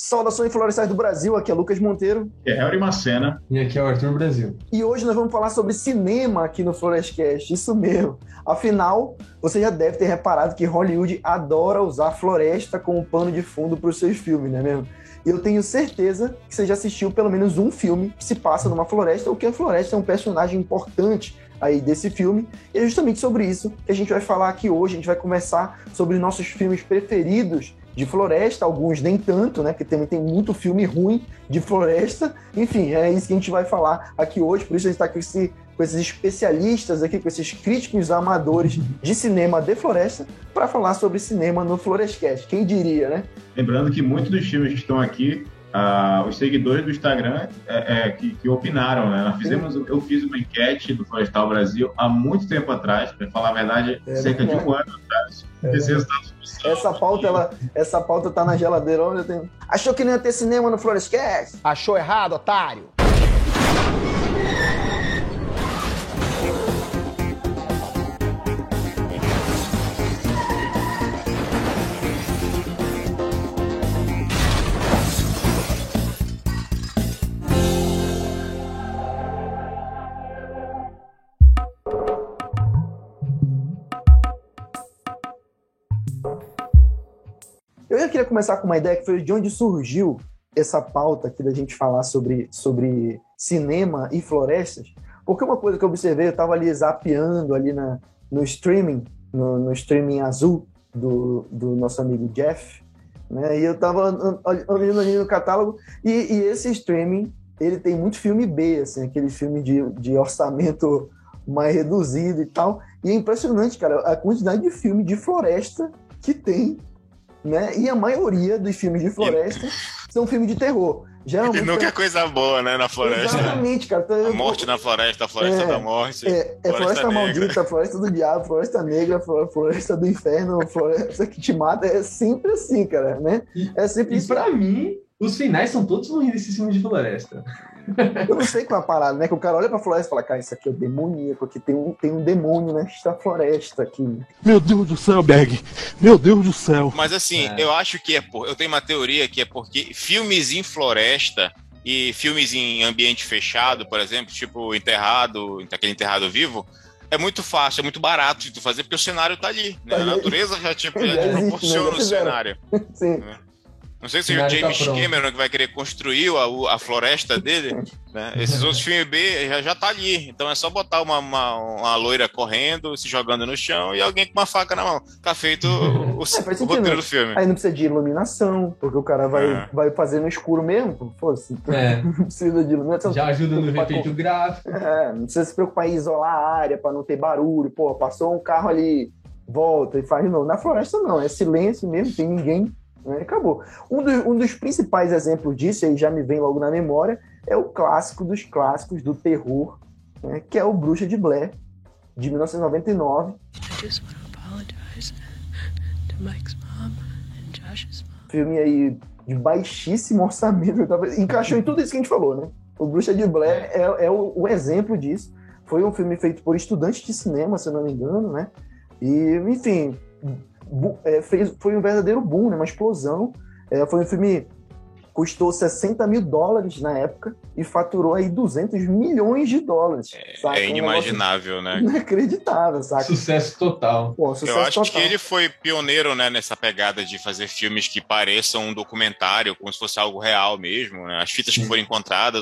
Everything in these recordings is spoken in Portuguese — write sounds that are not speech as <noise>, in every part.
Saudações florestais do Brasil, aqui é Lucas Monteiro. Aqui é Harry Macena. E aqui é o Arthur Brasil. E hoje nós vamos falar sobre cinema aqui no Florescast, isso mesmo. Afinal, você já deve ter reparado que Hollywood adora usar floresta como pano de fundo para os seus filmes, não é mesmo? E eu tenho certeza que você já assistiu pelo menos um filme que se passa numa floresta, ou que a floresta é um personagem importante aí desse filme. E é justamente sobre isso que a gente vai falar aqui hoje. A gente vai conversar sobre nossos filmes preferidos de floresta, alguns nem tanto, né? Porque também tem muito filme ruim de floresta. Enfim, é isso que a gente vai falar aqui hoje. Por isso a gente está com, esse, com esses especialistas aqui, com esses críticos amadores de cinema de floresta, para falar sobre cinema no Florescast. Quem diria, né? Lembrando que muitos dos filmes que estão aqui Uh, os seguidores do Instagram é, é, que, que, opinaram, né? Nós fizemos, eu fiz uma enquete do Florestal Brasil há muito tempo atrás, para falar a verdade, é, cerca de um ano atrás. É. Esse resultado essa pauta, ela, essa pauta tá na geladeira. Onde eu tenho... Achou que não ia ter cinema no Florescast? Achou errado, otário. Eu queria começar com uma ideia que foi de onde surgiu essa pauta aqui da gente falar sobre, sobre cinema e florestas, porque uma coisa que eu observei, eu estava ali zapeando ali na, no streaming, no, no streaming azul do, do nosso amigo Jeff, né? E eu estava olhando ali no catálogo e, e, esse streaming ele tem muito filme B, assim, aquele filme de, de orçamento mais reduzido e tal. E é impressionante, cara, a quantidade de filme de floresta que tem né? E a maioria dos filmes de floresta e... são filmes de terror. Geralmente, e nunca é coisa boa, né, na floresta. Exatamente, cara. A morte na floresta, a floresta é, da morte. É, é floresta, floresta maldita, floresta do diabo, floresta negra, floresta do inferno, floresta que te mata. É sempre assim, cara, né? É sempre e, isso. E pra mim, os finais são todos ruins desse filme de floresta. Eu não sei qual é a parada, né? Que o cara olha pra floresta e fala, cara, isso aqui é demoníaco, aqui tem um, tem um demônio nesta floresta aqui. Meu Deus do céu, Berg! Meu Deus do céu! Mas assim, é. eu acho que é por. Eu tenho uma teoria que é porque filmes em floresta e filmes em ambiente fechado, por exemplo, tipo enterrado, aquele enterrado vivo, é muito fácil, é muito barato de tu fazer, porque o cenário tá ali. Né? A natureza já te, já te proporciona o cenário. <laughs> Sim. Né? Não sei se o James tá Cameron que vai querer construir a, a floresta dele, <laughs> né? Esses outros filmes B já, já tá ali. Então é só botar uma, uma, uma, loira correndo, se jogando no chão e alguém com uma faca na mão. Tá feito <laughs> o, o, é, o roteiro do filme. Aí não precisa de iluminação, porque o cara vai, é. vai fazer no escuro mesmo. Fosse. É. <laughs> Não precisa de iluminação. Já ajuda no efeito com... gráfico. É, não precisa se preocupar em isolar a área para não ter barulho. Pô, passou um carro ali, volta e faz de novo. Na floresta não, é silêncio mesmo, tem ninguém né? Acabou. Um, do, um dos principais exemplos disso, e aí já me vem logo na memória, é o clássico dos clássicos do terror, né? que é o Bruxa de Blair, de 1999. Filme aí de baixíssimo orçamento, encaixou em tudo isso que a gente falou, né? O Bruxa de Blair é, é o, o, exemplo disso. Foi um filme feito por estudantes de cinema, se eu não me engano, né? E, enfim, fez, foi um verdadeiro boom, né? uma explosão. É, foi um filme custou 60 mil dólares na época e faturou aí 200 milhões de dólares. É, é inimaginável, um né? Inacreditável, sabe? Sucesso total. Pô, sucesso Eu acho total. que ele foi pioneiro, né, nessa pegada de fazer filmes que pareçam um documentário, como se fosse algo real mesmo, né? As fitas que foram encontradas,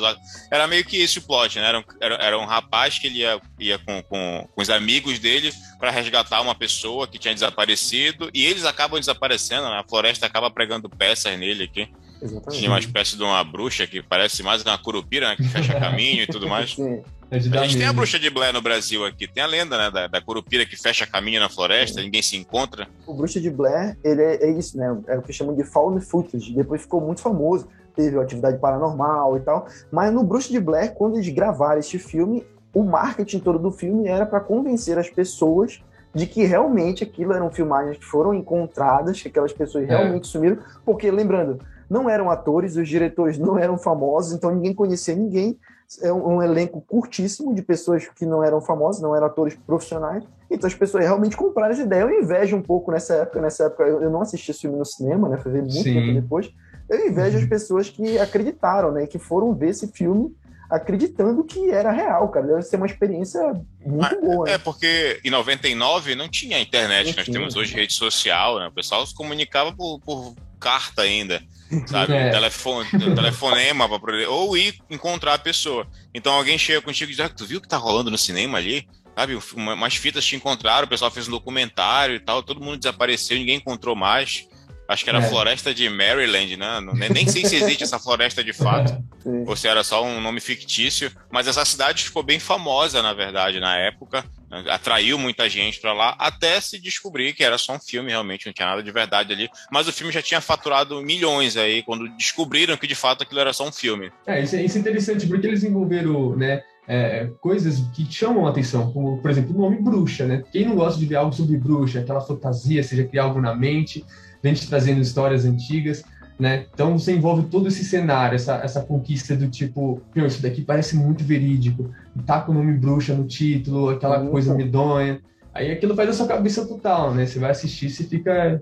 era meio que esse o plot, né? Era um, era, era um rapaz que ele ia, ia com, com, com os amigos dele para resgatar uma pessoa que tinha desaparecido e eles acabam desaparecendo, né? A floresta acaba pregando peças nele aqui. Exatamente. Tinha uma espécie de uma bruxa que parece mais uma curupira, né, que fecha caminho e tudo mais. <laughs> Sim. É a gente mesmo. tem a bruxa de Blair no Brasil aqui, tem a lenda, né, da, da curupira que fecha caminho na floresta, ninguém se encontra. O bruxa de Blair, ele é, é, isso, né, é o que chamam de found footage, depois ficou muito famoso, teve atividade paranormal e tal, mas no bruxa de Blair, quando eles gravaram este filme, o marketing todo do filme era para convencer as pessoas de que realmente aquilo eram filmagens que foram encontradas, que aquelas pessoas é. realmente sumiram, porque lembrando, não eram atores, os diretores não eram famosos, então ninguém conhecia ninguém. É um, um, elenco curtíssimo de pessoas que não eram famosas, não eram atores profissionais. Então as pessoas realmente compraram essa ideia. Eu invejo um pouco nessa época. Nessa época eu, eu não assisti esse filme no cinema, né? Foi muito Sim. tempo depois. Eu invejo as pessoas que acreditaram, né? Que foram ver esse filme acreditando que era real, cara. Deve ser uma experiência muito Mas, boa. É, né? porque em 99 não tinha internet nós tinha. temos hoje, rede social, né? O pessoal se comunicava por, por carta ainda, sabe? É. Telefone, <laughs> telefonema pra poder, ou ir encontrar a pessoa. Então alguém chega contigo e diz, ah, tu viu o que tá rolando no cinema ali? Sabe, uma- umas fitas te encontraram, o pessoal fez um documentário e tal, todo mundo desapareceu, ninguém encontrou mais. Acho que era É. a floresta de Maryland, né? Nem sei se existe essa floresta de fato Sim. ou se era só um nome fictício, mas essa cidade ficou bem famosa, na verdade, na época? Atraiu muita gente pra lá, até se descobrir que era só um filme, realmente, não tinha nada de verdade ali, mas o filme já tinha faturado milhões aí, quando descobriram que de fato aquilo era só um filme. É, isso é, isso é interessante, porque eles envolveram, né, é, coisas que chamam a atenção, como, por exemplo, o nome bruxa, né? Quem não gosta de ver algo sobre bruxa, aquela fantasia, seja criar algo na mente, gente trazendo histórias antigas, né? Então você envolve todo esse cenário, essa, essa conquista do tipo, meu, isso daqui parece muito verídico, tá com o nome bruxa no título, aquela coisa medonha. Aí aquilo faz a sua cabeça total, né? Você vai assistir, você fica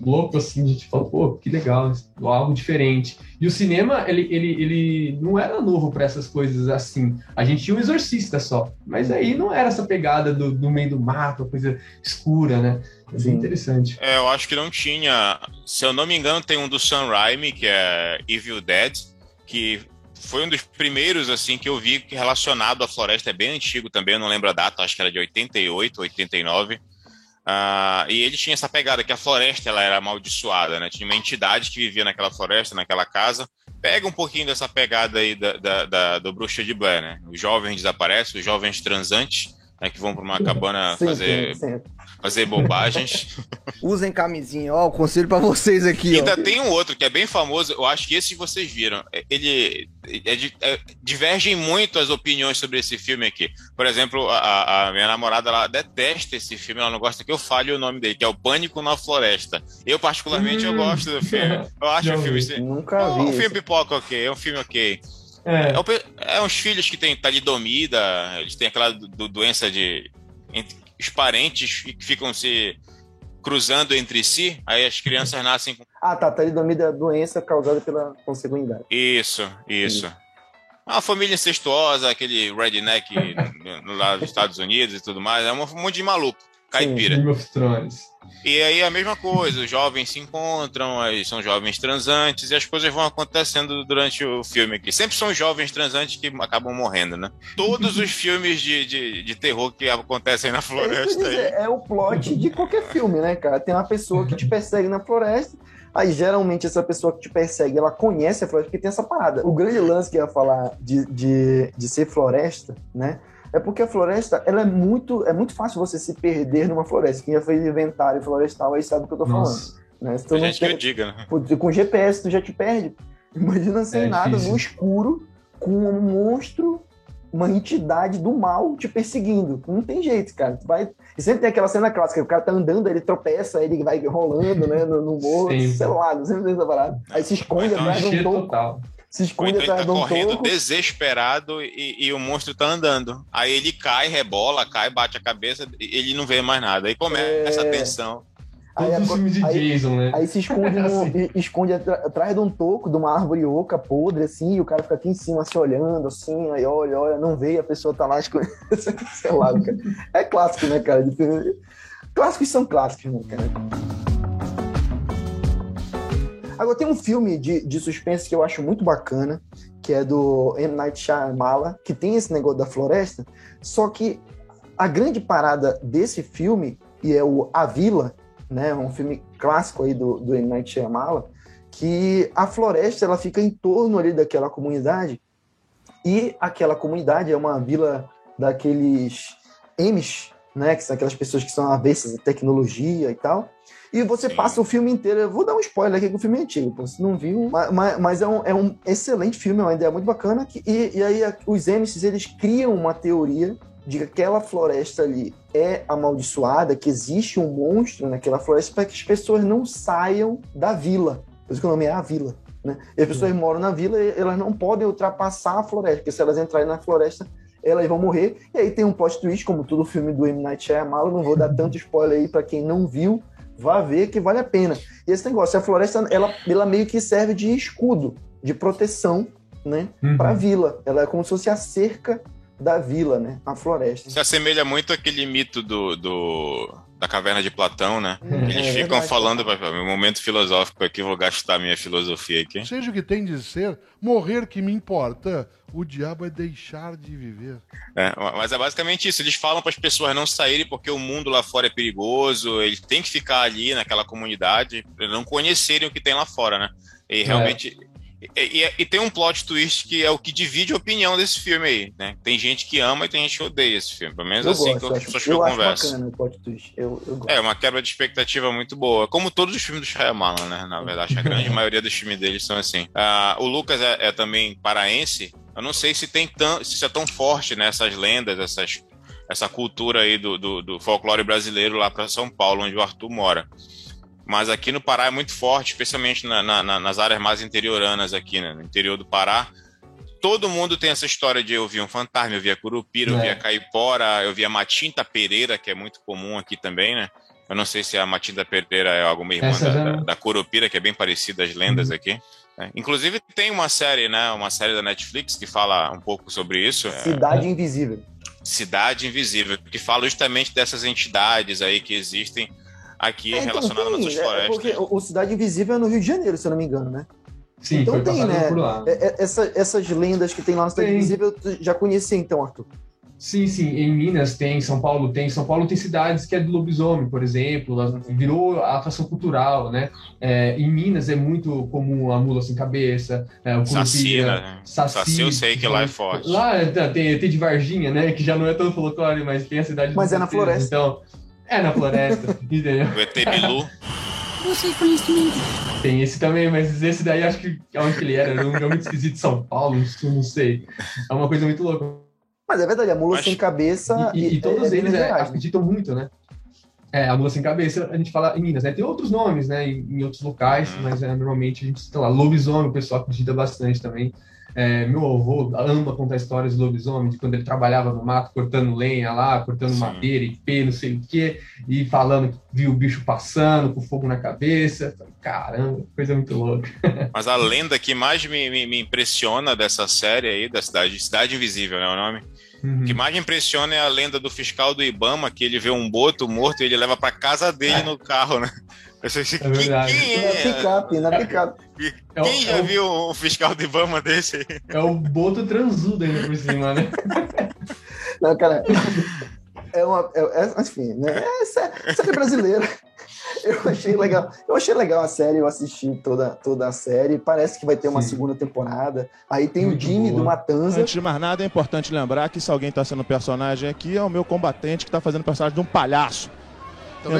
louco assim, a gente fala, pô, que legal, algo diferente. E o cinema, ele, ele, ele não era novo para essas coisas assim. A gente tinha um exorcista só, mas aí não era essa pegada do, do meio do mato, coisa escura, né? É Sim. interessante. É, eu acho que não tinha, se eu não me engano, tem um do Sam Raimi, que é Evil Dead, que foi um dos primeiros, assim, que eu vi que relacionado à floresta, é bem antigo também, eu não lembro a data, acho que era de 88, 89, Ah, e ele tinha essa pegada que a floresta ela era amaldiçoada, né? Tinha uma entidade que vivia naquela floresta, naquela casa. Pega um pouquinho dessa pegada aí da, da, da- do Bruxa de Blair, né? Os jovens desaparecem, os jovens transantes, né, que vão para uma cabana Sim, fazer, sim, sim. Fazer bobagens. <laughs> Usem camisinha, ó, o conselho pra vocês aqui, E ó. ainda tem um outro que é bem famoso, eu acho que esse vocês viram. Ele é de- é- divergem muito as opiniões sobre esse filme aqui. Por exemplo, a, a minha namorada ela detesta esse filme, ela não gosta que eu fale o nome dele, que é o Pânico na Floresta. Eu, particularmente, eu Hum. gosto do filme. Eu acho o filme. vi. assim, Nunca é um vi. filme esse. pipoca, ok, é um filme ok. É, É, um é uns filhos que têm talidomida, eles têm aquela do- do- doença de. Os parentes que ficam se cruzando entre si, aí as crianças nascem com. Ah, tá. Talidomida é a doença causada pela consanguinidade. Isso, isso. Uma família incestuosa, aquele redneck <laughs> no- lá dos Estados Unidos e tudo mais, é um monte de maluco, caipira. Game of Thrones. E aí a mesma coisa, os jovens se encontram, aí são jovens transantes e as coisas vão acontecendo durante o filme aqui. Sempre são jovens transantes que acabam morrendo, né? Todos os filmes de, de, de terror que acontecem na É, floresta aí. dizer, é o plot de qualquer filme, né, cara? Tem uma pessoa que te persegue na floresta, aí geralmente essa pessoa que te persegue, ela conhece a floresta, porque tem essa parada. O grande lance que eu ia falar de, de, de ser floresta, né? É porque a floresta, ela é muito, é muito fácil você se perder numa floresta. Quem já fez inventário florestal aí sabe o que eu tô Nossa. falando. Né? Se tu gente que eu tem- diga, né? Pô, com GPS tu já te perde. Imagina sem É nada, difícil. no escuro, com um monstro, uma entidade do mal te perseguindo. Não tem jeito, cara. Tu vai... E sempre tem aquela cena clássica, o cara tá andando, ele tropeça, ele vai rolando, né, no, no morro, sei lá, sempre tem essa parada. Aí se esconde atrás de um se Ou esconde então ele atrás tá de um correndo toco. desesperado e, e o monstro tá andando. Aí ele cai, rebola, cai, bate a cabeça, e ele não vê mais nada. Aí começa a É. tensão. Aí, Todos os filmes de aí- Jason, né? Aí se esconde, no- <laughs> Assim. esconde atrás de um toco, de uma árvore oca podre, assim, e o cara fica aqui em cima se olhando, assim, aí olha, olha, não vê, e a pessoa tá lá escondendo. <laughs> Sei lá, cara. É clássico, né, cara? Clássicos são clássicos, né, cara? Agora, tem um filme de, de suspense que eu acho muito bacana, que é do M. Night Shyamalan, que tem esse negócio da floresta, só que a grande parada desse filme, e é o A Vila, né, um filme clássico aí do, do M. Night Shyamalan, que a floresta ela fica em torno ali daquela comunidade e aquela comunidade é uma vila daqueles Amish, né, que são aquelas pessoas que são avessas à tecnologia e tal. E você Sim. passa o filme inteiro. Eu vou dar um spoiler aqui que o filme é antigo, pô, você não viu. Mas, mas- é, um, é um excelente filme, é uma ideia muito bacana. que- e, e aí os Amish eles criam uma teoria de que aquela floresta ali é amaldiçoada, que existe um monstro naquela floresta para que as pessoas não saiam da vila. Por isso que o nome é a vila. Né? E as pessoas moram na vila e elas não podem ultrapassar a floresta, porque se elas entrarem na floresta, elas vão morrer. E aí tem um plot twist, como todo filme do M. Night Shyamalan, não vou dar tanto spoiler aí para quem não viu, vá ver que vale a pena. E esse negócio, a floresta, ela, ela meio que serve de escudo, de proteção, né, Uhum. para a vila. Ela é como se fosse a cerca da vila, né, a floresta. Se assemelha muito àquele mito do, do- da caverna de Platão, né? Eles É ficam verdade. falando, meu momento filosófico aqui, vou gastar minha filosofia aqui. Seja o que tem de ser, morrer que me importa. O diabo é deixar de viver. É, mas é basicamente isso. Eles falam para as pessoas não saírem porque o mundo lá fora é perigoso. Eles têm que ficar ali naquela comunidade, não conhecerem o que tem lá fora, né? E realmente. E, e- e tem um plot twist que é o que divide a opinião desse filme aí, né? Tem gente que ama e tem gente que odeia esse filme. Pelo menos Eu assim gosto, que eu as pessoas que eu, converso. bacana o plot twist. Eu, eu gosto. É, uma quebra de expectativa muito boa. Como todos os filmes do Shyamalan, né? Na verdade, a grande <laughs> maioria dos filmes deles são assim. Ah, o Lucas é, é também paraense. Eu não sei se tem tão, se é tão forte, né? Essas lendas, essas, essa cultura aí do, do, do folclore brasileiro lá para São Paulo, onde o Arthur mora. Mas aqui no Pará é muito forte, especialmente na- na- na- nas áreas mais interioranas aqui, né? No interior do Pará. Todo mundo tem essa história de eu vi um fantasma, eu vi a curupira, eu vi É. a caipora, eu vi a matinta pereira, que é muito comum aqui também, né? Eu não sei se a matinta pereira é alguma irmã da, já da, curupira, que é bem parecida às lendas Uhum. aqui. né? Inclusive tem uma série, né? Uma série da Netflix que fala um pouco sobre isso. é Cidade Invisível. Cidade Invisível, que fala justamente dessas entidades aí que existem aqui É, então, relacionadas às tem, nossas é, florestas. porque o Cidade Invisível é no Rio de Janeiro, se eu não me engano, né? Sim, Então foi tem, né? por lá. É- é- essa- essas lendas que tem lá no Cidade Tem. Invisível, tu já conhecia então, Arthur? Sim, sim. Em Minas tem, São Paulo tem. São Paulo tem cidades que é do lobisomem, por exemplo. virou a atração cultural, né? É, em Minas é muito comum a mula sem cabeça, é, o né? saci. Saci eu sei que lá é forte. Lá é, tem, tem de Varginha, né? Que já não é tão folclore, mas tem a cidade Mas é na floresta. Então, é na floresta, <laughs> entendeu? O ET Bilu. Você conhecimento. Tem esse também, mas esse daí acho que onde que ele era, era um lugar muito esquisito de São Paulo, não sei. É uma coisa muito louca. Mas é verdade, a mula Mas- sem cabeça. E, e- e todos é eles é, né? acreditam muito, né? É, a mula sem cabeça, a gente fala em Minas, né? Tem outros nomes, né? Em, em outros locais, Uhum. mas é, normalmente a gente, sei lá, lobisomem, o pessoal acredita bastante também. É, meu avô ama contar histórias de lobisomem, de quando ele trabalhava no mato, cortando lenha lá, cortando Sim. madeira e pé, não sei o quê, e falando que viu o bicho passando com fogo na cabeça. Caramba, coisa muito louca. <laughs> Mas a lenda que mais me, me, me impressiona dessa série aí, da cidade, Cidade Invisível, né? O nome? Uhum. O que mais me impressiona é a lenda do fiscal do Ibama, que ele vê um boto morto e ele leva pra casa dele no carro, né? É verdade. Quem, Na é? picape, na picape. É o- Quem já é o- viu um fiscal do Ibama desse? É o boto transudo ainda por cima, né? <laughs> Não, cara. É uma. É, é- enfim, né? É sé- série brasileira. <laughs> Eu achei legal. Eu achei legal a série, eu assisti toda, toda a série. Parece que vai ter uma Sim. segunda temporada. Aí tem Muito o Jimmy boa. do Matanza. Antes de mais nada, é importante lembrar que se alguém está sendo personagem aqui, é o meu combatente que está fazendo personagem de um palhaço.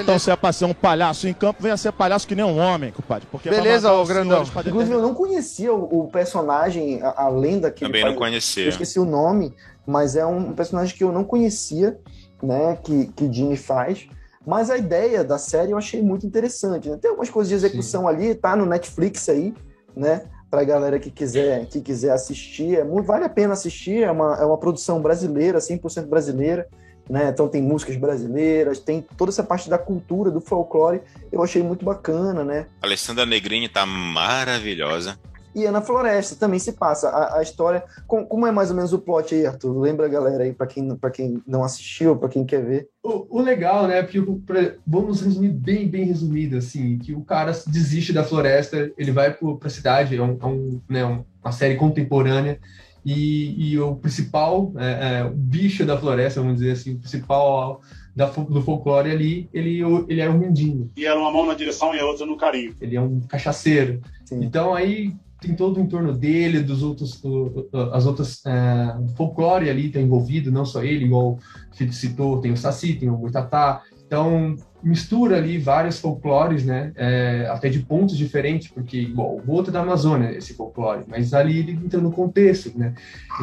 Então, se é pra ser um palhaço em campo, venha ser palhaço que nem um homem, compadre. Porque é Beleza, ô grandão. Inclusive, eu não conhecia o, o personagem, a, a lenda que Também ele não faz. Eu conhecia. esqueci o nome, mas é um personagem que eu não conhecia, né? Que, que Jimmy faz. Mas a ideia da série eu achei muito interessante. Né? Tem algumas coisas de execução ali, tá no Netflix aí, né? Pra galera que quiser, que quiser assistir. É muito, vale a pena assistir. É uma, é uma produção brasileira, 100% brasileira. Né? Então tem músicas brasileiras, tem toda essa parte da cultura, do folclore. Eu achei muito bacana, né? A Alessandra Negrini tá maravilhosa. E é na floresta, também se passa a, a história. Com- como é mais ou menos o plot aí, Arthur? Lembra a galera aí, pra quem, pra quem não assistiu, pra quem quer ver. O, o legal, né? Porque pra- vamos resumir bem, bem resumido, assim, que o cara desiste da floresta, ele vai para a cidade, é, um, é um, né, um- uma série contemporânea, e, e o principal, é, é, o bicho da floresta, vamos dizer assim, o principal da, do folclore ali, ele, ele é um mendigo, E era uma mão na direção e a outra no carinho. ele é um cachaceiro. Sim. Então aí tem todo o entorno dele, dos outros, o- o- as outras é, folclore ali está envolvido, não só ele, igual o Felipe citou, tem o Saci, tem o Boitatá. Então mistura ali vários folclores, né? é, até de pontos diferentes, porque igual o outro é da Amazônia esse folclore, mas ali ele entra no contexto, né?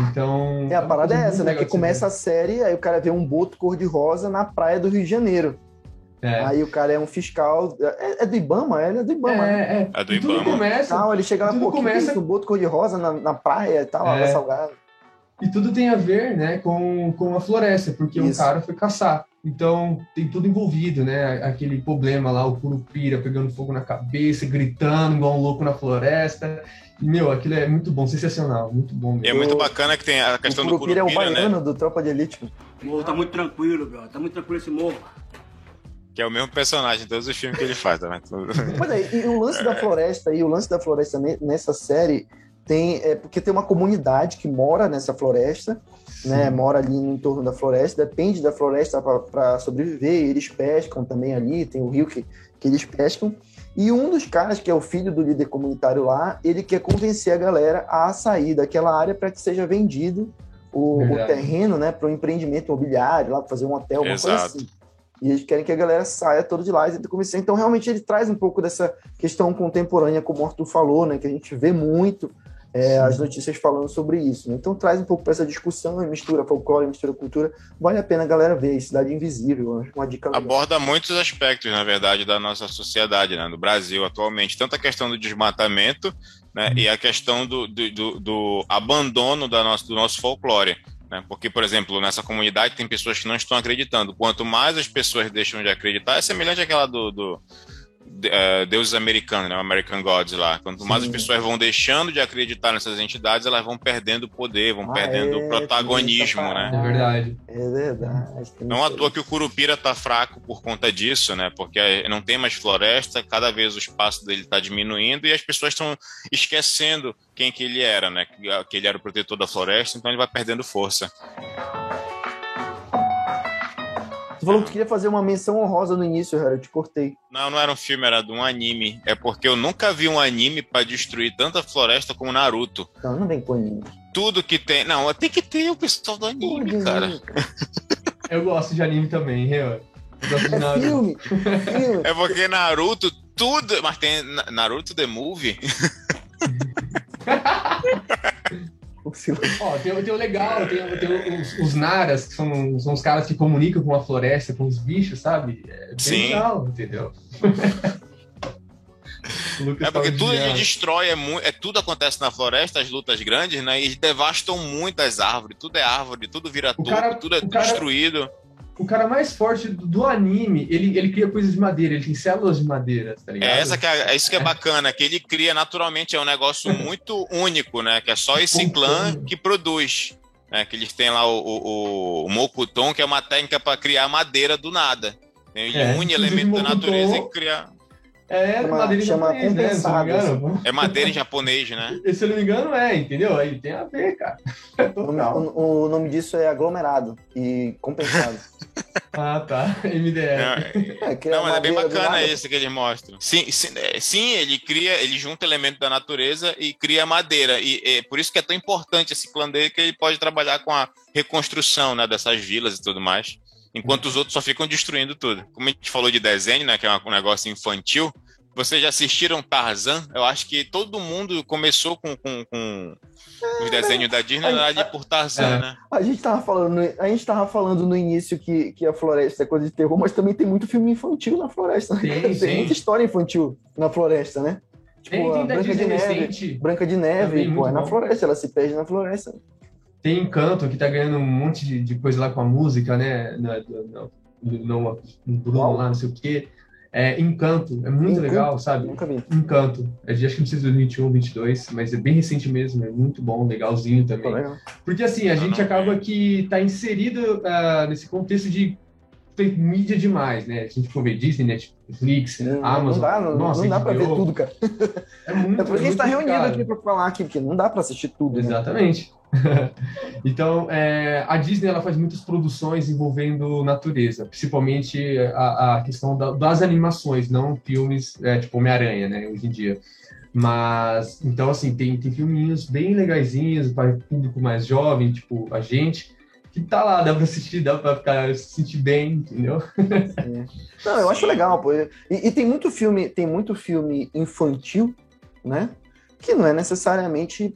Então É, a uma parada é essa, né? Que começa a série, aí o cara vê um boto cor-de-rosa na praia do Rio de Janeiro. ver. É. Aí o cara é um fiscal. É, é do Ibama? Ele é do Ibama. né? É, é, É do E tudo Ibama. começa Tal, ele chega lá, tudo pô, que começa- isso? O boto cor-de-rosa na, na praia e tal, É. água salgada. E tudo tem a ver, né, com, com a floresta, porque Isso. um cara foi caçar. Então, tem tudo envolvido, né? Aquele problema lá, o curupira pegando fogo na cabeça, gritando igual um louco na floresta. E, meu, aquilo é muito bom, sensacional, muito bom E é muito bacana que tem a questão o do Curupira é o Curupira, né? baiano do Tropa de Elite. O morro tá muito tranquilo, bro. Tá muito tranquilo esse morro. Que é o mesmo personagem em todos os filmes que ele faz, tá? Pois é, e o lance da <laughs> floresta, e o lance da floresta ne- nessa série tem é porque tem uma comunidade que mora nessa floresta, né? Mora ali no entorno da floresta, depende da floresta para sobreviver. Eles pescam também ali, tem o rio que, que eles pescam. E um dos caras, que é o filho do líder comunitário lá, ele quer convencer a galera a sair daquela área para que seja vendido o, o terreno, né, para um empreendimento imobiliário, lá para fazer um hotel, uma coisa Exato. assim. E eles querem que a galera saia toda de lá e convencer. Então, realmente, ele traz um pouco dessa questão contemporânea, como o Arthur falou, né? Que a gente vê muito é, as notícias falando sobre isso. né? Então, traz um pouco para essa discussão, mistura folclore, mistura cultura. Vale a pena a galera ver. Cidade Invisível, uma dica legal. aborda muitos aspectos, na verdade, da nossa sociedade, né, do Brasil atualmente. Tanto a questão do desmatamento, né, e a questão do, do, do- do abandono da nossa, do nosso folclore. Né? Porque, por exemplo, nessa comunidade tem pessoas que não estão acreditando. Quanto mais as pessoas deixam de acreditar, é semelhante àquela do. do eh, deuses americanos, né? o American Gods lá. Quanto mais Sim. as pessoas vão deixando de acreditar nessas entidades, elas vão perdendo poder, vão Ah, perdendo é, protagonismo, né? É verdade. É verdade. Não à toa que o Curupira tá fraco por conta disso, né? Porque não tem mais floresta, cada vez o espaço dele tá diminuindo e as pessoas estão esquecendo quem que ele era, né? Que que ele era o protetor da floresta, então ele vai perdendo força. Tu falou que tu queria fazer uma menção honrosa no início, Harry. Eu te cortei. Não, não era um filme, era de um anime. É porque eu nunca vi um anime pra destruir tanta floresta como Naruto. Não, não vem com anime. Tudo que tem. Não, tem que ter o pessoal do anime, cara. <laughs> Eu gosto de anime também, eu. Gosto de É Naruto. filme. <laughs> filme. É porque Naruto, tudo. Mas tem Na- Naruto The Movie. <laughs> Ó, tem, tem o legal, tem, tem os, os naras, que são, são os caras que comunicam com a floresta, com os bichos, sabe? É bem Sim. legal, entendeu? <laughs> É porque tudo ele destrói, é, mu- é tudo acontece na floresta, as lutas grandes, né? E devastam muitas árvores, tudo é árvore, tudo vira topo, cara- tudo é cara- destruído. O cara mais forte do, do anime, ele, ele cria coisas de madeira, ele tem células de madeira, tá ligado? É, essa que é, é isso que é bacana, que ele cria naturalmente, é um negócio <laughs> muito único, né? Que é só esse clã que produz. Né? Que eles têm lá o, o, o Mokuton, que é uma técnica para criar madeira do nada. Ele É, une elementos da natureza e cria. É, Chama- madeira em chama japonês, né? Se eu não me engano. É madeira em japonês, né? <laughs> E Se eu não me engano, é, entendeu? Aí tem a ver, cara. O, Total. o- o nome disso é aglomerado e compensado. <laughs> Ah, tá. MDR. Não, É, criar Não, mas é bem bacana isso que eles mostram. Sim, sim, é, sim, ele cria, ele junta elementos da natureza e cria madeira. E é por isso que é tão importante esse clã dele, que ele pode trabalhar com a reconstrução né, dessas vilas e tudo mais. Enquanto os outros só ficam destruindo tudo. Como a gente falou de desenho, né? Que é um negócio infantil. Vocês já assistiram Tarzan? Eu acho que todo mundo começou com, com, com os desenhos da Disney na verdade, por Tarzan, É. né? A gente tava falando, no- a gente tava falando no início que, que a floresta é coisa de terror, mas também tem muito filme infantil na floresta. né? Tem, tem. muita história infantil na floresta, né? Tipo, Tem, a tem Branca de Neve. recente. Branca de Também, Neve, pô, muito é na bom. floresta, ela se perde na floresta. Tem Encanto, que tá ganhando um monte de, de coisa lá com a música, né? No, no Bruno lá, não sei o quê. É Encanto, é muito Encanto? legal, sabe? Nunca vi. Encanto. É de acho que não sei se 2021 ou 22, mas é bem recente mesmo, é muito bom, legalzinho também. legal. Porque assim, a gente acaba que tá inserido ah, nesse contexto de ter mídia demais, né? A gente for ver Disney, Netflix, Não, Amazon. não dá, não, nossa, não dá pra ver tudo, cara. É muito É por isso que a gente tá reunido aqui pra falar aqui, porque não dá pra assistir tudo. né? <laughs> Então, é, a Disney ela faz muitas produções envolvendo natureza, principalmente a, a questão da- das animações, não filmes é, tipo Homem-Aranha, né, hoje em dia. Mas, então, assim, tem, tem filminhos bem legaisinhos para público mais jovem, tipo a gente, que tá lá, dá pra assistir, dá pra ficar, se sentir bem, entendeu? Não, eu acho legal, pô. E, e tem muito filme, tem muito filme infantil, né? Que não é necessariamente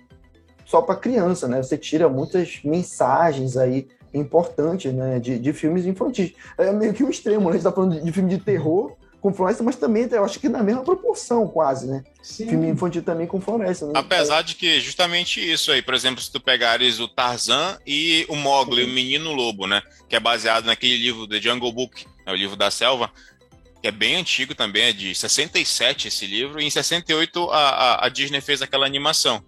só para criança, né? Você tira muitas mensagens aí importantes, né? De, de filmes infantis. É meio que um extremo, né? A gente tá falando de, de filme de terror com floresta, mas também eu acho que na mesma proporção, quase, né? Sim. Filme infantil também com floresta. Né? Apesar de que justamente isso aí, por exemplo, se tu pegares o Tarzan e o Mowgli, o Menino Lobo, né? Que é baseado naquele livro The Jungle Book, é o livro da selva, que é bem antigo também, é de 67 esse livro, e em 68 a, a, a Disney fez aquela animação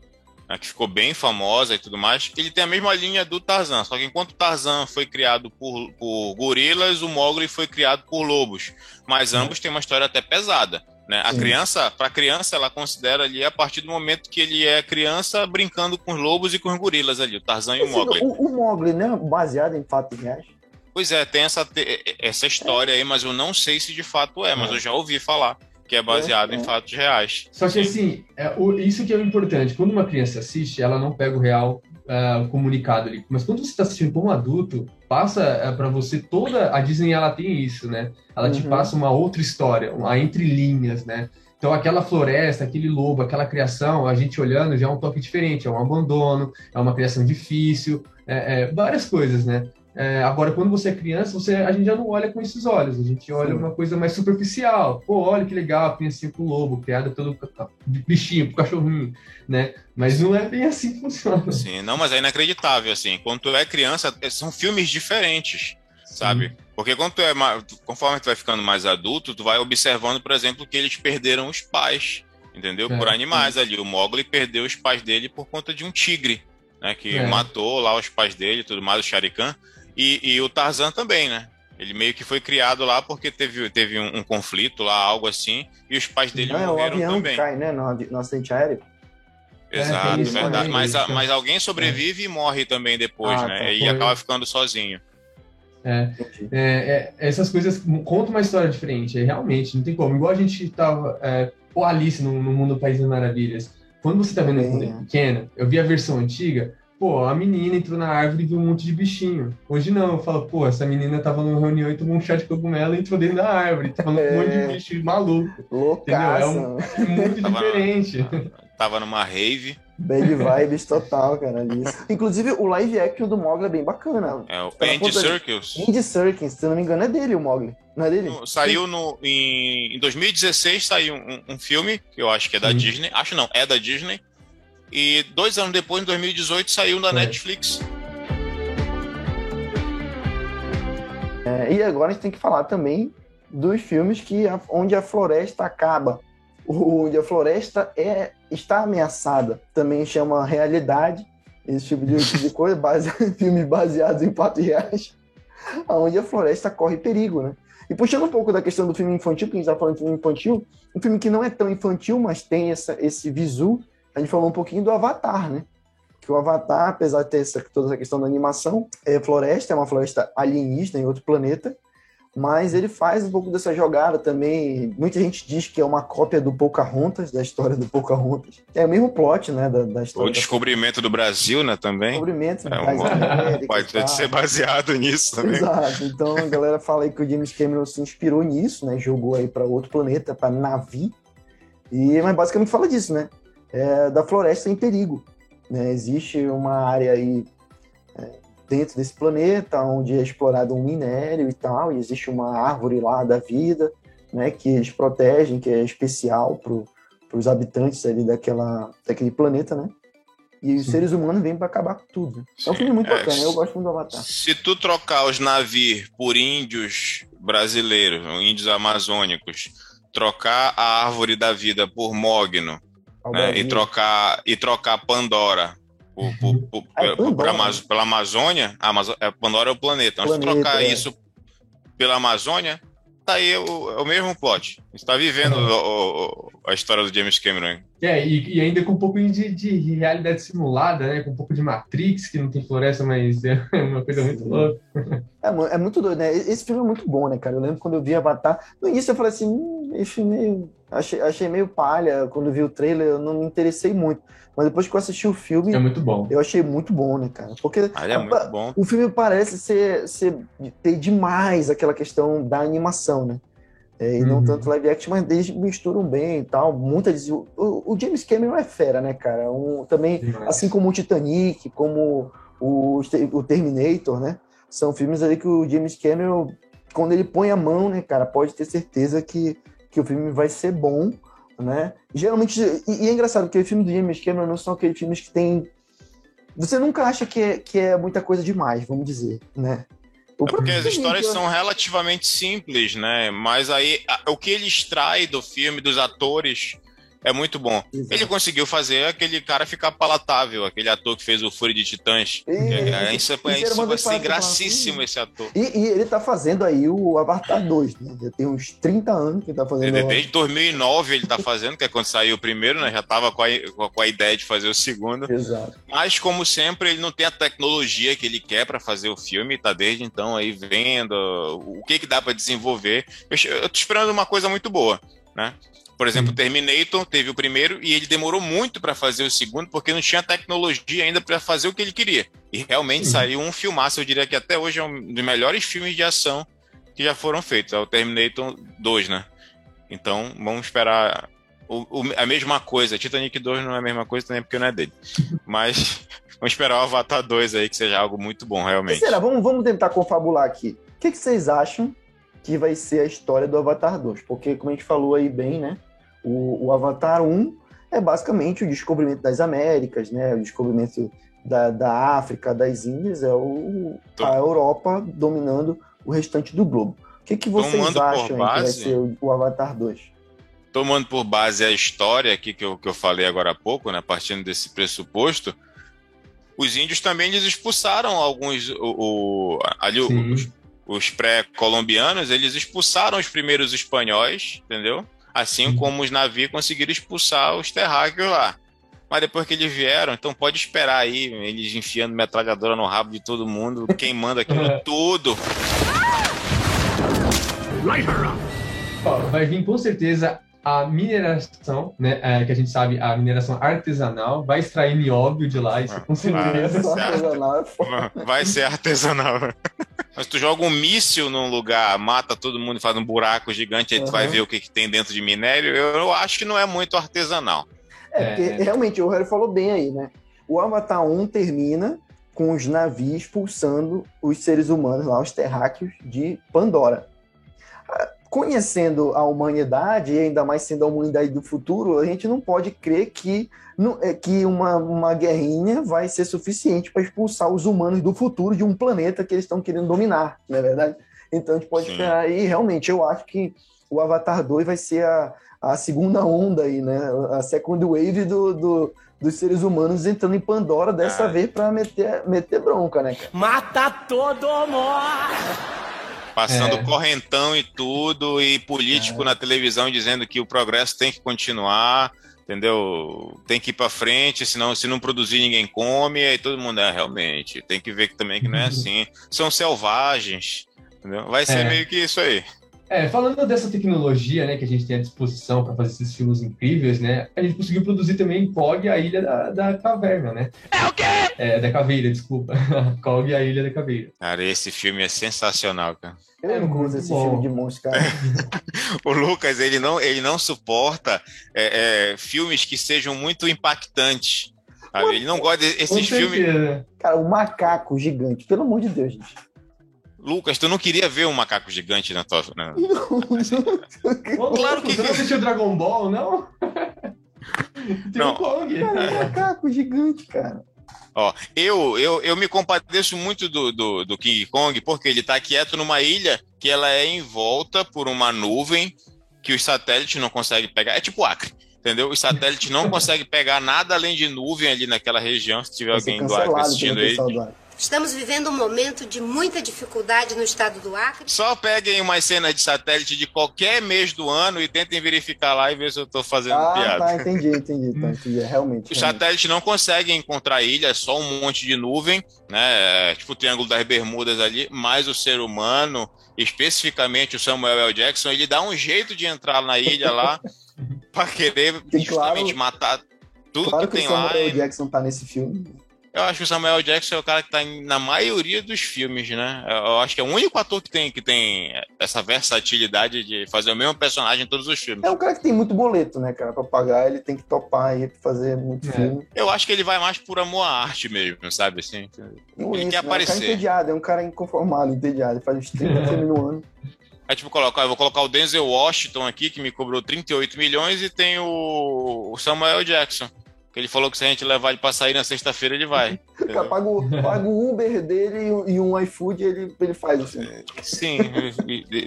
né, que ficou bem famosa e tudo mais, ele tem a mesma linha do Tarzan, só que enquanto o Tarzan foi criado por, por gorilas, o Mowgli foi criado por lobos, mas ambos têm uma história até pesada. Né? A Sim. criança, para a criança, ela considera ali a partir do momento que ele é criança brincando com os lobos e com os gorilas ali, o Tarzan e o Esse- Mowgli. o, o Mogli, né? Baseado em fatos reais. Pois é, tem essa, essa história aí, mas eu não sei se de fato é, mas eu já ouvi falar que é baseado em fatos reais. Só que assim, é, o- isso que é o importante. Quando uma criança assiste, ela não pega o real ah, comunicado ali. Mas quando você está assistindo como adulto, passa para você toda a Disney ela tem isso, né? Ela te Uhum. passa uma outra história, uma entre linhas, né? Então aquela floresta, aquele lobo, aquela criação, a gente olhando já é um toque diferente, é um abandono, é uma criação difícil, é, é, várias coisas, né? É, agora, quando você é criança, você, a gente já não olha com esses olhos, a gente olha Sim. uma coisa mais superficial. Pô, olha que legal, a criancinha com o lobo, criada pelo de bichinho, pro cachorrinho, né? Mas não é bem assim que funciona. Sim, não, mas é inacreditável, assim. Quando tu é criança, é- são filmes diferentes, sabe? Porque quando tu é conforme tu vai ficando mais adulto, tu vai observando, por exemplo, que eles perderam os pais, entendeu? É, por animais ali. O Mowgli perdeu os pais dele por conta de um tigre, né? Que É. matou lá os pais dele e tudo mais, o Sharikan. E, e o Tarzan também, né? Ele meio que foi criado lá porque teve, teve um, um conflito lá, algo assim, e os pais dele Não, é o morreram avião também. cai, né? No, no acidente aéreo. Exato, tem isso verdade. Mas, a- mas alguém sobrevive e morre também depois, Ah, né? tá, e foi. acaba ficando sozinho. É, é, é, essas coisas contam uma história diferente, é, realmente, não tem como. Igual a gente tava, é, pô, Alice no, no Mundo do País das Maravilhas. Quando você tá vendo quando é é. pequena, eu vi a versão antiga, pô, a menina entrou na árvore e viu um monte de bichinho. Hoje não, eu falo, pô, essa menina tava numa reunião e tomou um chá de cogumelo e entrou dentro da árvore, tava num É. monte de bicho maluco. Loucaça. É um- É muito <laughs> Tava- diferente. Tava numa rave. Bad vibes total, cara. Inclusive, o live action do Mogli é bem bacana. É o Andy Serkis. Andy Serkis, se eu não me engano, é dele o Mogli. Não é dele? No- Saiu no, em, em 2016 saiu um, um filme, que eu acho que é da Sim. Disney. Acho não, é da Disney. E dois anos depois, em 2018, saiu na É. Netflix. É, e agora a gente tem que falar também dos filmes que a- onde a floresta acaba. Onde a floresta é, está ameaçada. Também chama realidade. Esse tipo de, de coisa, base, <laughs> filmes baseados em fatos reais. Onde a floresta corre perigo, né? E puxando um pouco da questão do filme infantil, porque a gente está falando de filme infantil, um filme que não é tão infantil, mas tem essa, esse visu. A gente falou um pouquinho do Avatar, né? Que o Avatar, apesar de ter essa, toda essa questão da animação, é floresta, é uma floresta alienígena em outro planeta, mas ele faz um pouco dessa jogada também. Muita gente diz que é uma cópia do Pocahontas, da história do Pocahontas. É o mesmo plot, né, da, da O história. descobrimento do Brasil, né, também. descobrimento É e <laughs> Pode ser baseado nisso também. Exato. Então a galera fala aí que o James Cameron se inspirou nisso, né? Jogou aí para outro planeta, para Navi. E mas basicamente fala disso, né? É, da floresta em perigo. Né? Existe uma área aí é, dentro desse planeta onde é explorado um minério e tal, e existe uma árvore lá da vida, né? Que eles protegem, que é especial para os habitantes ali daquela, daquele planeta, né? E os Sim. seres humanos vêm para acabar com tudo. É um Sim, filme muito é, bacana, eu gosto muito do Avatar. Se tu trocar os navios por índios brasileiros, índios amazônicos, trocar a árvore da vida por mogno, né, e trocar e trocar Pandora por, por- por- Ah, é por- Pandora? Amaz- pela Amazônia, a Amazo- é, Pandora é o planeta. Tu Planeta, trocar é. isso pela Amazônia, tá aí o, é o mesmo plot. Você tá vivendo o- o- a história do James Cameron. É, e, e ainda com um pouco de, de realidade simulada, né? Com um pouco de Matrix, que não tem floresta, mas é uma coisa muito Sim. louca. É, é muito doido, né? Esse filme é muito bom, né, cara? Eu lembro quando eu vi Avatar. No início eu falei assim, hum, esse filme meio- achei, achei meio palha. Quando vi o trailer, eu não me interessei muito. Mas depois que eu assisti o filme, É muito bom. eu achei muito bom, né, cara? Porque Ah, é a- muito bom. o filme parece ser, ser ter demais aquela questão da animação, né? É, e não Uhum. tanto live action, mas eles misturam bem e tal. Muita o, o James Cameron é fera, né, cara? Um, também, Demais. assim como o Titanic, como o, o Terminator, né? São filmes ali que o James Cameron quando ele põe a mão, né, cara, pode ter certeza que, que o filme vai ser bom, né? Geralmente, e, e é engraçado, porque o filme do James Cameron não são aqueles filmes que tem você nunca acha que é, que é muita coisa demais, vamos dizer, né? É porque as histórias são relativamente simples, né? Mas aí a, o que ele extrai do filme, dos atores, é muito bom. Exato. Ele conseguiu fazer aquele cara ficar palatável, aquele ator que fez o Fúria de Titãs. E, é, isso, é, isso vai ser gracíssimo esse ator. E, e, ele tá fazendo aí o Avatar 2, né? Já tem uns 30 anos que ele tá fazendo. Ele, desde 2009 ele tá fazendo, que é quando saiu o primeiro, né? Já tava com a, com a ideia de fazer o segundo. Exato. Mas, como sempre, ele não tem a tecnologia que ele quer para fazer o filme, tá desde então aí vendo o que que dá para desenvolver. Eu, eu tô esperando uma coisa muito boa, né? Por exemplo, o Terminator teve o primeiro e ele demorou muito para fazer o segundo porque não tinha tecnologia ainda para fazer o que ele queria. E realmente uhum. saiu um filmaço. Eu diria que até hoje é um dos melhores filmes de ação que já foram feitos. É o Terminator 2, né? Então, vamos esperar o, o, a mesma coisa. Titanic 2 não é a mesma coisa também porque não é dele. <laughs> Mas vamos esperar o Avatar 2 aí, que seja algo muito bom, realmente. será? Vamos, vamos tentar confabular aqui. O que, que vocês acham que vai ser a história do Avatar 2? Porque, como a gente falou aí bem, né? O, o Avatar 1 é basicamente o descobrimento das Américas, né? O descobrimento da, da África, das Índias, é o, a Europa dominando o restante do globo. O que, que vocês Tomando acham base, que vai ser o, o, Avatar 2? Tomando por base a história aqui que eu, que eu falei agora há pouco, né? Partindo desse pressuposto, os índios também eles expulsaram alguns. O, o ali, os, os pré-colombianos, eles expulsaram os primeiros espanhóis, entendeu? Assim como os navios conseguiram expulsar os terráqueos lá. Mas depois que eles vieram, então pode esperar aí, eles enfiando metralhadora no rabo de todo mundo, queimando aquilo <laughs> tudo. Vai vir com certeza a mineração, né? É, que a gente sabe, a mineração artesanal, vai extrair nióbio de lá, isso com certeza. Vai ser artesanal. Vai ser artesanal. Mas tu joga um míssil num lugar, mata todo mundo, faz um buraco gigante, aí uhum. tu vai ver o que, que tem dentro de minério, eu, eu acho que não é muito artesanal. É, porque é. realmente o Harry falou bem aí, né? O Avatar 1 termina com os navios expulsando os seres humanos lá, os terráqueos de Pandora. Conhecendo a humanidade, e ainda mais sendo a humanidade do futuro, a gente não pode crer que é, que uma, uma guerrinha vai ser suficiente para expulsar os humanos do futuro de um planeta que eles estão querendo dominar, não é verdade? Então a gente pode Sim. esperar aí, realmente, eu acho que o Avatar 2 vai ser a, a segunda onda aí, né? A second wave do, do dos seres humanos entrando em Pandora dessa ah. vez para meter, meter bronca, né? Cara? Mata todo mundo! Passando é. correntão e tudo, e político é. na televisão dizendo que o progresso tem que continuar entendeu? Tem que ir para frente, senão se não produzir ninguém come, aí todo mundo é realmente. Tem que ver que também que não é <laughs> assim. São selvagens, entendeu? Vai ser é. meio que isso aí. É, falando dessa tecnologia, né, que a gente tem à disposição para fazer esses filmes incríveis, né, a gente conseguiu produzir também Cog a Ilha da, da Caverna, né? É o quê? É, da Caveira, desculpa. <laughs> Cog a Ilha da Caveira. Cara, esse filme é sensacional, cara. Eu é não esse bom. filme de monstro, cara. <laughs> o Lucas, ele não, ele não suporta é, é, filmes que sejam muito impactantes. Sabe? Ele não gosta desses filmes. Cara, o macaco gigante, pelo amor de Deus, gente. Lucas, tu não queria ver um macaco gigante na tua. Né? <laughs> Não, claro que. Você não assistiu Dragon Ball, não? <laughs> Tem não. Um Kong. Cara, é um macaco gigante, cara. Ó, eu, eu, eu me compadeço muito do, do, do King Kong porque ele está quieto numa ilha que ela é envolta por uma nuvem que os satélites não conseguem pegar. É tipo Acre, entendeu? Os satélites não <laughs> conseguem pegar nada além de nuvem ali naquela região. Se tiver alguém do Acre assistindo aí. Estamos vivendo um momento de muita dificuldade no estado do Acre. Só peguem umas cenas de satélite de qualquer mês do ano e tentem verificar lá e ver se eu estou fazendo ah, piada. Ah, tá, entendi, entendi, tá, entendi. É, realmente. Os satélites não conseguem encontrar ilha, é só um monte de nuvem, né? É, tipo o Triângulo das Bermudas ali, mas o ser humano, especificamente o Samuel L. Jackson, ele dá um jeito de entrar na ilha lá <laughs> para querer justamente claro, matar tudo claro que, que tem lá. O Samuel L. Jackson tá nesse filme. Eu acho que o Samuel Jackson é o cara que tá na maioria dos filmes, né? Eu acho que é o único ator que tem, que tem essa versatilidade de fazer o mesmo personagem em todos os filmes. É um cara que tem muito boleto, né, cara? Pra pagar, ele tem que topar aí pra fazer muito é. filme. Eu acho que ele vai mais por amor à arte mesmo, sabe? Assim, ele isso, quer aparecer. É um cara entediado, é um cara inconformado, entediado. Ele faz uns 30 <laughs> filmes no ano. É tipo, colocar, eu vou colocar o Denzel Washington aqui, que me cobrou 38 milhões, e tem o, o Samuel Jackson. Ele falou que se a gente levar ele pra sair na sexta-feira, ele vai. <laughs> paga, o, Uber dele e um iFood, ele, ele faz assim. Sim,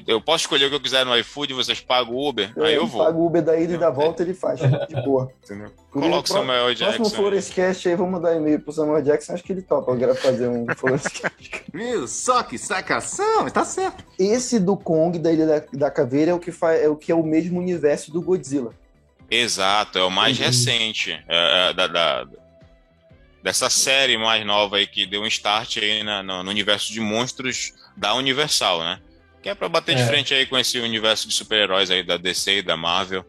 eu posso escolher o que eu quiser no iFood, vocês pagam o Uber, aí eu vou. Paga o Uber da ida e da volta, ele faz, de boa. Entendeu? Coloca o Samuel Jackson. Próximo Florescast aí, vamos mandar e-mail pro Samuel Jackson, acho que ele topa fazer um <laughs> Florescast. Viu? Só que sacação, tá certo. Esse do Kong, da Ilha da, da Caveira, é o, que faz, é o que é o mesmo universo do Godzilla. Exato, é o mais uhum. recente é, é, da, da, dessa série mais nova aí que deu um start aí na, no, no, universo de monstros da Universal, né? Que é para bater é. de frente aí com esse universo de super-heróis aí da DC e da Marvel.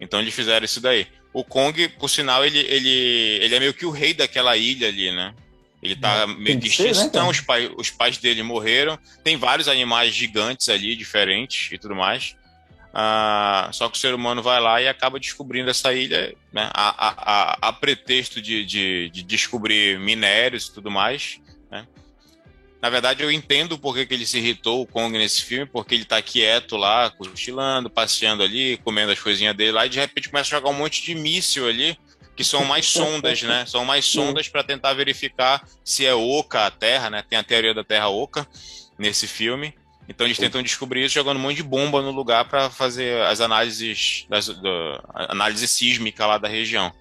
Então eles fizeram isso daí. O Kong, por sinal, ele, ele, ele é meio que o rei daquela ilha ali, né? Ele tá meio que extinto, né, os, pai, os pais dele morreram. Tem vários animais gigantes ali, diferentes e tudo mais. Ah, só que o ser humano vai lá e acaba descobrindo essa ilha né, a, a, a, pretexto de, de, de, descobrir minérios e tudo mais. Né? Na verdade, eu entendo por que ele se irritou, o Kong, nesse filme, porque ele tá quieto lá, cochilando, passeando ali, comendo as coisinhas dele lá, e de repente começa a jogar um monte de míssil ali, que são mais <laughs> sondas, né? São mais sondas para tentar verificar se é oca a Terra, né? Tem a teoria da Terra oca nesse filme. Então eles tentam descobrir isso jogando um monte de bomba no lugar para fazer as análises, das, do, análise sísmica lá da região.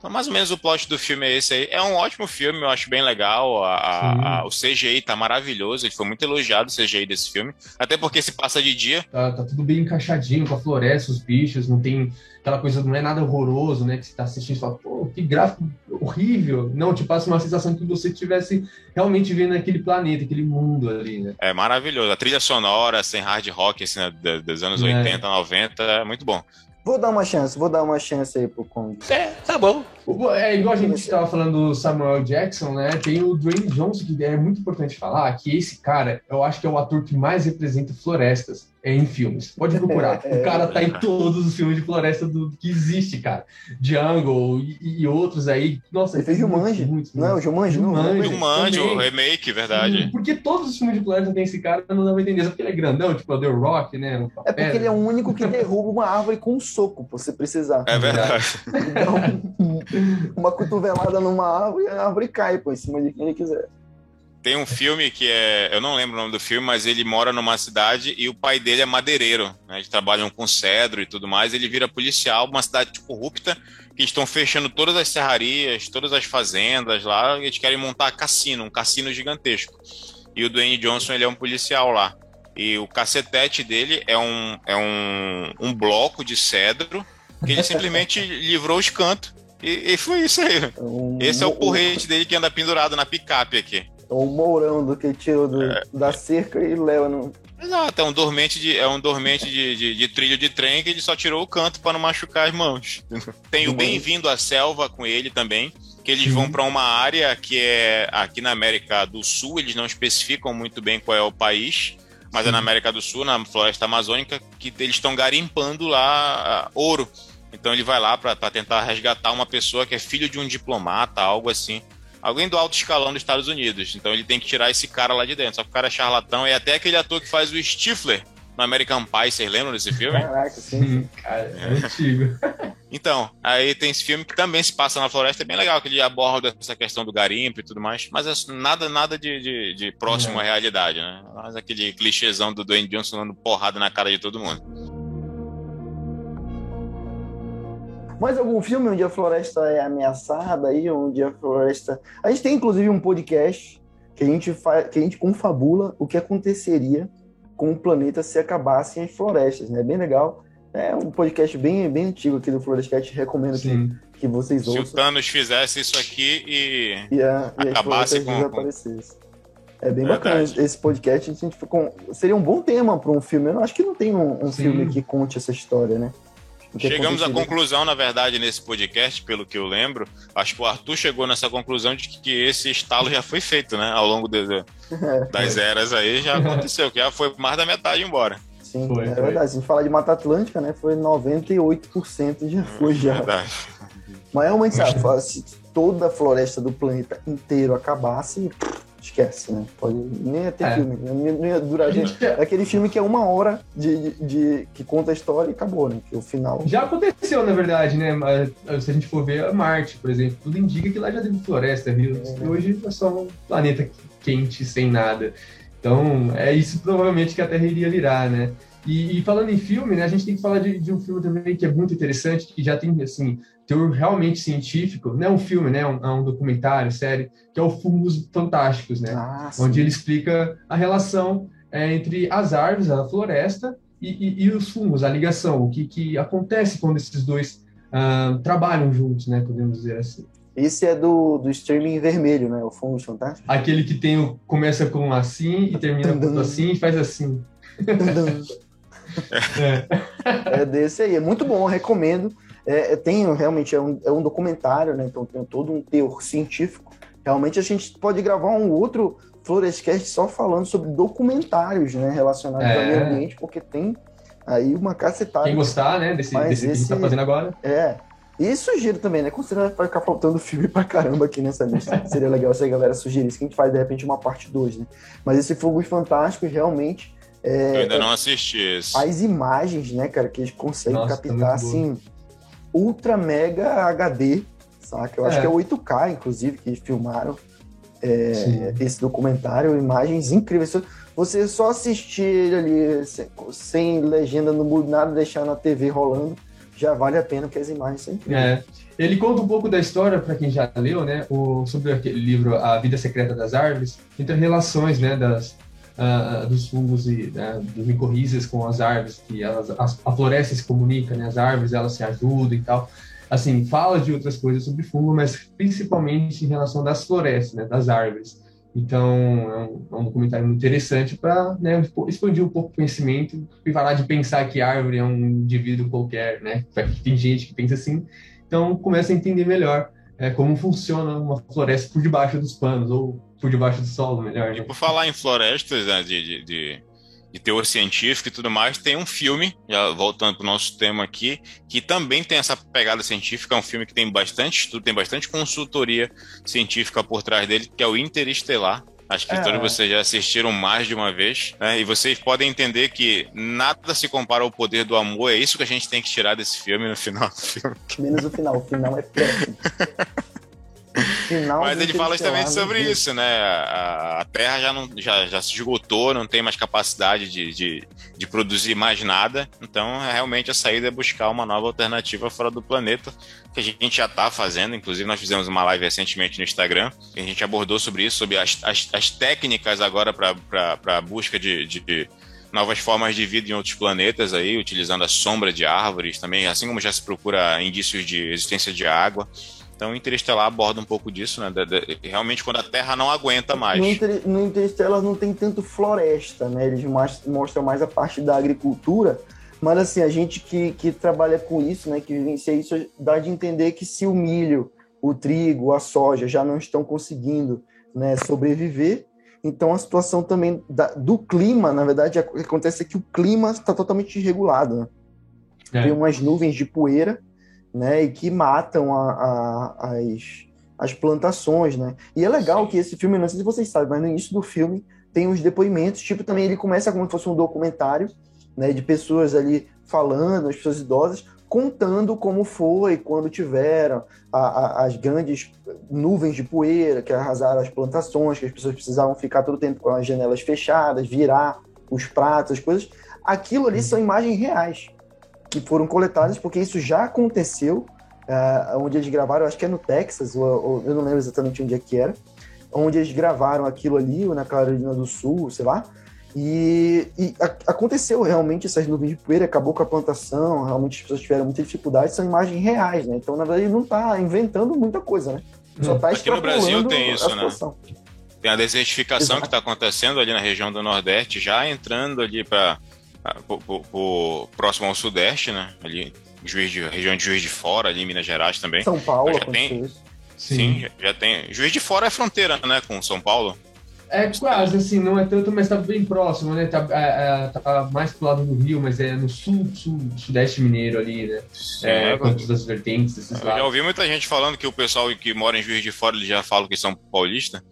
Então, mais ou menos o plot do filme é esse aí. É um ótimo filme, eu acho bem legal. A, a, a, o CGI tá maravilhoso, ele foi muito elogiado o CGI desse filme. Até porque se passa de dia. Tá, tá tudo bem encaixadinho com a floresta, os bichos, não tem aquela coisa, não é nada horroroso, né? Que você tá assistindo e fala, pô, que gráfico horrível. Não, te passa uma sensação que você estivesse realmente vendo aquele planeta, aquele mundo ali, né? É maravilhoso. A trilha sonora, sem hard rock, assim, né, dos anos é. 80, 90, é muito bom. Vou dar uma chance, vou dar uma chance aí pro Kong. É, tá bom. É igual a gente estava falando do Samuel Jackson, né? Tem o Dwayne Johnson, que é muito importante falar, que esse cara, eu acho que é o ator que mais representa florestas em filmes. Pode procurar. <laughs> o cara tá em todos os filmes de floresta do, que existe, cara. Jungle e, e outros aí. Nossa, ele fez Jumanji. Muito, não é o Jumanji? Jumanji, Jumanji o remake, verdade. Porque todos os filmes de floresta tem esse cara, não dá pra entender. Só porque ele é grandão, tipo o The Rock, né? É porque ele é o único que derruba uma árvore com um soco, pra você precisar. É verdade. Então, <laughs> uma cotovelada numa árvore e a árvore cai, pô, em cima de quem ele quiser. Tem um filme que é. Eu não lembro o nome do filme, mas ele mora numa cidade e o pai dele é madeireiro. Né? Eles trabalham com cedro e tudo mais. Ele vira policial, uma cidade corrupta, que estão fechando todas as serrarias, todas as fazendas lá, e eles querem montar cassino, um cassino gigantesco. E o Dwayne Johnson ele é um policial lá. E o cacetete dele é um, é um, um bloco de cedro que ele simplesmente <laughs> livrou os cantos. E, e foi isso aí. Um, Esse é o porrete dele que anda pendurado na picape aqui. Um mourão do que tirou do, é, da cerca e leva no. Exato, é um dormente de, é um dormente de, de, de trilho de trem que ele só tirou o canto para não machucar as mãos. Tem o Bem-vindo à Selva com ele também, que eles vão para uma área que é aqui na América do Sul, eles não especificam muito bem qual é o país, mas é na América do Sul, na floresta amazônica, que eles estão garimpando lá uh, ouro. Então ele vai lá para tentar resgatar uma pessoa que é filho de um diplomata, algo assim alguém do alto escalão dos Estados Unidos. Então ele tem que tirar esse cara lá de dentro. Só que o cara é charlatão e até aquele ator que faz o Stifler no American Pie, vocês lembram desse filme? Caraca, sim. <laughs> cara, é antigo. <laughs> Então, aí tem esse filme que também se passa na floresta, é bem legal, que ele aborda essa questão do garimpo e tudo mais, mas é nada, nada de, de, de próximo é. à realidade, né? Mas aquele clichêzão do Dwayne Johnson dando porrada na cara de todo mundo. Mais algum filme onde a floresta é ameaçada aí, onde a floresta. A gente tem inclusive um podcast que a gente faz, que a gente confabula o que aconteceria com o planeta se acabassem as florestas, né? Bem legal. É um podcast bem, bem antigo aqui do Florescast, recomendo que, que vocês ouçam. Se o Thanos fizesse isso aqui e, e, a, e acabasse com... desaparecesse. É bem Verdade. bacana esse podcast. A gente ficou... Seria um bom tema para um filme. Eu acho que não tem um, um filme que conte essa história, né? Chegamos à conclusão, na verdade, nesse podcast, pelo que eu lembro, acho que o Arthur chegou nessa conclusão de que esse estalo já foi feito, né? Ao longo de, <laughs> das eras aí já aconteceu, que já foi mais da metade embora. Sim, foi, é foi. verdade. Se a gente falar de Mata Atlântica, né? Foi 98% já foi já. Verdade. Mas realmente, sabe, se toda a floresta do planeta inteiro acabasse, esquece, né? Pode nem ia ter é. filme, não ia durar. Gente, <laughs> é aquele filme que é uma hora de, de, de, que conta a história e acabou, né? Que o final. Já aconteceu, na verdade, né? Se a gente for ver Marte, por exemplo, tudo indica que lá já teve floresta, viu? É. Hoje é só um planeta quente, sem nada. Então, é isso provavelmente que a Terra iria virar, né? E, e, falando em filme, né, a gente tem que falar de, de, um filme também que é muito interessante, que já tem, assim, teor realmente científico, não é um filme, né, é um, é um documentário, série, que é o Fungos Fantásticos, né, ah, onde ele explica a relação é, entre as árvores, a floresta e, e, e, os fungos, a ligação, o que, que acontece quando esses dois uh, trabalham juntos, né, podemos dizer assim. Esse é do, do streaming vermelho, né? O Fungos Fantásticos. Aquele que tem o, começa com assim e termina com assim e faz assim. <laughs> é. é desse aí, é muito bom, recomendo. É, é, tem realmente é um, é um documentário, né? Então tem todo um teor científico. Realmente a gente pode gravar um outro Florescast só falando sobre documentários, né? Relacionados é. ao meio ambiente, porque tem aí uma cacetada. Quem gostar, né? Desse, desse esse, que a gente tá fazendo agora. É. E sugiro também, né? Considerando vai ficar faltando filme pra caramba aqui nessa lista. <laughs> Seria legal se a galera sugerisse que a gente faz de repente uma parte 2, né? Mas esse Fogos Fantásticos realmente é, eu ainda não assisti esse. As imagens, né, cara, que eles conseguem Nossa, tá captar, assim, ultra mega HD, saca? Eu é. acho que é 8K, inclusive, que filmaram é, esse documentário, imagens incríveis. Você só assistir ele ali sem, sem legenda, não muda nada, deixar na TV rolando, já vale a pena, porque as imagens são incríveis. É. Ele conta um pouco da história, para quem já leu, né, o, sobre aquele livro A Vida Secreta das Árvores, entre relações, né, das, uh, dos fungos e uh, dos micorrizas com as árvores, que elas, as, a floresta se comunica, né? As árvores elas se ajudam e tal. Assim, fala de outras coisas sobre fungo, mas principalmente em relação das florestas, né? Das árvores. Então, é um, é um documentário muito interessante para né, expandir um pouco o conhecimento e parar de pensar que árvore é um indivíduo qualquer, né? Tem gente que pensa assim. Então, começa a entender melhor é, como funciona uma floresta por debaixo dos panos, ou por debaixo do solo, melhor. E por falar em florestas, né, de, de, de, de, teor científico e tudo mais, tem um filme, já voltando para o nosso tema aqui, que também tem essa pegada científica, é um filme que tem bastante estudo, tem bastante consultoria científica por trás dele, que é o Interestelar. Acho que é. todos vocês já assistiram mais de uma vez, né? E vocês podem entender que nada se compara ao poder do amor. É isso que a gente tem que tirar desse filme no final do filme. Menos o final. O final é péssimo. <laughs> Mas ele fala justamente sobre isso, né? A, a, Terra já, não, já, já se esgotou, não tem mais capacidade de, de, de, produzir mais nada. Então, realmente, a saída é buscar uma nova alternativa fora do planeta, que a gente já está fazendo. Inclusive, nós fizemos uma live recentemente no Instagram, que a gente abordou sobre isso, sobre as, as, as técnicas agora para a busca de, de novas formas de vida em outros planetas aí, utilizando a sombra de árvores também, assim como já se procura indícios de existência de água. Então, o Interestelar aborda um pouco disso, né? realmente, quando a Terra não aguenta mais. No, Inter, no Interestelar não tem tanto floresta, né? Eles mostram mais a parte da agricultura. Mas, assim, a gente que, que trabalha com isso, né? Que vivencia isso, dá de entender que se o milho, o trigo, a soja já não estão conseguindo né, sobreviver, então a situação também da, do clima, na verdade, acontece que o clima está totalmente desregulado. Né? É. Tem umas nuvens de poeira né, e que matam a, a, as, as plantações, né? E é legal que esse filme, não sei se vocês sabem, mas no início do filme tem uns depoimentos, tipo, também ele começa como se fosse um documentário, né, de pessoas ali falando, as pessoas idosas, contando como foi quando tiveram a, a, as grandes nuvens de poeira que arrasaram as plantações, que as pessoas precisavam ficar todo o tempo com as janelas fechadas, virar os pratos, as coisas. Aquilo ali são imagens reais que foram coletadas, porque isso já aconteceu, uh, onde eles gravaram, acho que é no Texas, ou, ou, eu não lembro exatamente onde é que era, onde eles gravaram aquilo ali, ou na Carolina do Sul, sei lá, e, e a, aconteceu realmente essas nuvens de poeira, acabou com a plantação, realmente as pessoas tiveram muita dificuldade, são imagens reais, né? Então, na verdade, ele não está inventando muita coisa, né? Só tá Aqui no Brasil tem isso, né? Tem a desertificação Exato. que está acontecendo ali na região do Nordeste, já entrando ali para próximo ao Sudeste, né? Ali Juiz de, região de Juiz de Fora, ali em Minas Gerais também. São Paulo, já tem. Sim, sim já, já, tem. Juiz de Fora é fronteira, né, com São Paulo. É quase, assim, não é tanto, mas tá bem próximo, né? Tá, é, é, tá mais pro lado do Rio, mas é no sul, sul sudeste mineiro ali, né? Sim, é, quanto das vertentes, esses Eu já ouvi muita gente falando que o pessoal que mora em Juiz de Fora, eles já falam que são paulista.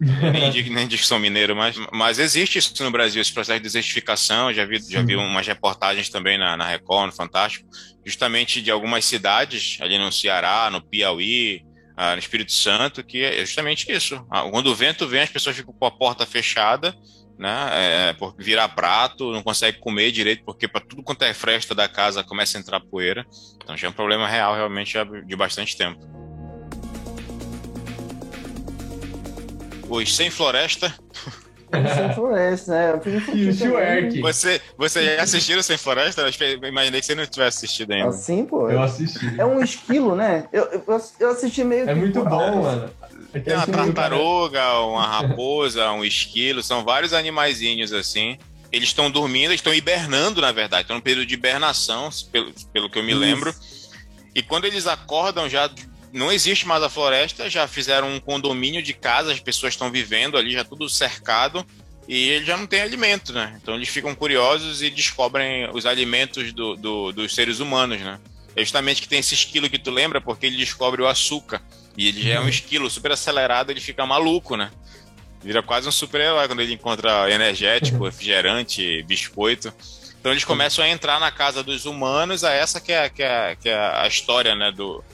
Nem, diz, nem que são mineiros, mas, mas existe isso no Brasil, esse processo de desertificação. Já vi, já vi umas reportagens também na, na Record, no Fantástico, justamente de algumas cidades ali no Ceará, no Piauí, ah, no Espírito Santo, que é justamente isso. Ah, quando o vento vem, as pessoas ficam com a porta fechada, né? É, por virar prato, não consegue comer direito, porque para tudo quanto é fresta da casa começa a entrar poeira. Então já é um problema real, realmente, de bastante tempo. Os Sem Floresta. Sem Floresta, né? <laughs> E o Shrek. Você, você já assistiu Sem Floresta? Eu imaginei que você não tivesse assistido ainda. Assim, pô. Eu assisti. É um esquilo, né? Eu, eu, eu assisti meio É muito bom, mano. Tem uma tartaruga, uma raposa, um esquilo, são vários animaizinhos assim. Eles estão dormindo, estão hibernando, na verdade. Estão no período de hibernação, pelo, pelo que eu me Isso. lembro. E quando eles acordam, já não existe mais a floresta, já fizeram um condomínio de casas, as pessoas estão vivendo ali, já tudo cercado, e eles já não tem alimento, né? Então eles ficam curiosos e descobrem os alimentos do, do, dos seres humanos, né? É justamente que tem esse esquilo que tu lembra, porque ele descobre o açúcar. E ele já é um esquilo super acelerado, ele fica maluco, né? Vira quase um super-herói quando ele encontra energético, refrigerante, biscoito. Então eles começam a entrar na casa dos humanos, a essa que é, que é, que é a história, né, do,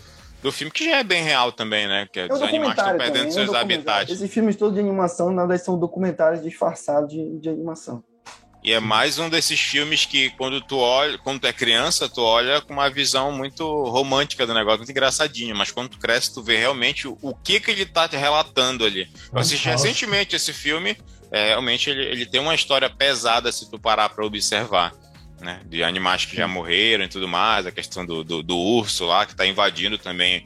do filme, que já é bem real também, né? Que é, é os animais estão perdendo seus é habitats. Esses filmes todos de animação, na verdade, são documentários disfarçados de, de animação. E é mais um desses filmes que, quando tu olha, quando tu é criança, tu olha com uma visão muito romântica do negócio, muito engraçadinho, mas quando tu cresce, tu vê realmente o, o que que ele tá te relatando ali. Eu assisti recentemente esse filme, é, realmente ele, ele tem uma história pesada se tu parar para observar né? De animais que já morreram e tudo mais, a questão do, do, do urso lá, que está invadindo também.